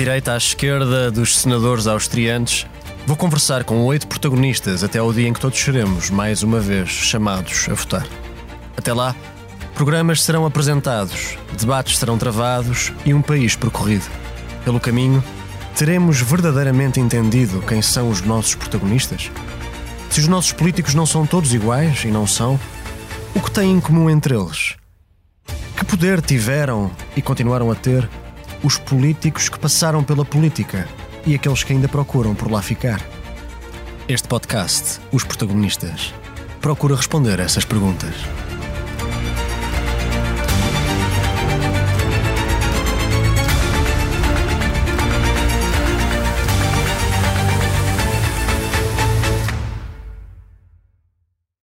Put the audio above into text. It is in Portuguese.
direita à esquerda dos senadores austriantes, vou conversar com oito protagonistas até ao dia em que todos seremos, mais uma vez, chamados a votar. Até lá, programas serão apresentados, debates serão travados e um país percorrido. Pelo caminho, teremos verdadeiramente entendido quem são os nossos protagonistas? Se os nossos políticos não são todos iguais, e não são, o que têm em comum entre eles? Que poder tiveram e continuaram a ter os políticos que passaram pela política e aqueles que ainda procuram por lá ficar? Este podcast, Os Protagonistas, procura responder a essas perguntas.